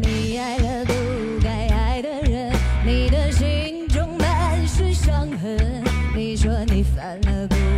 你爱了不该爱的人你的心中满是伤痕。你说你犯了不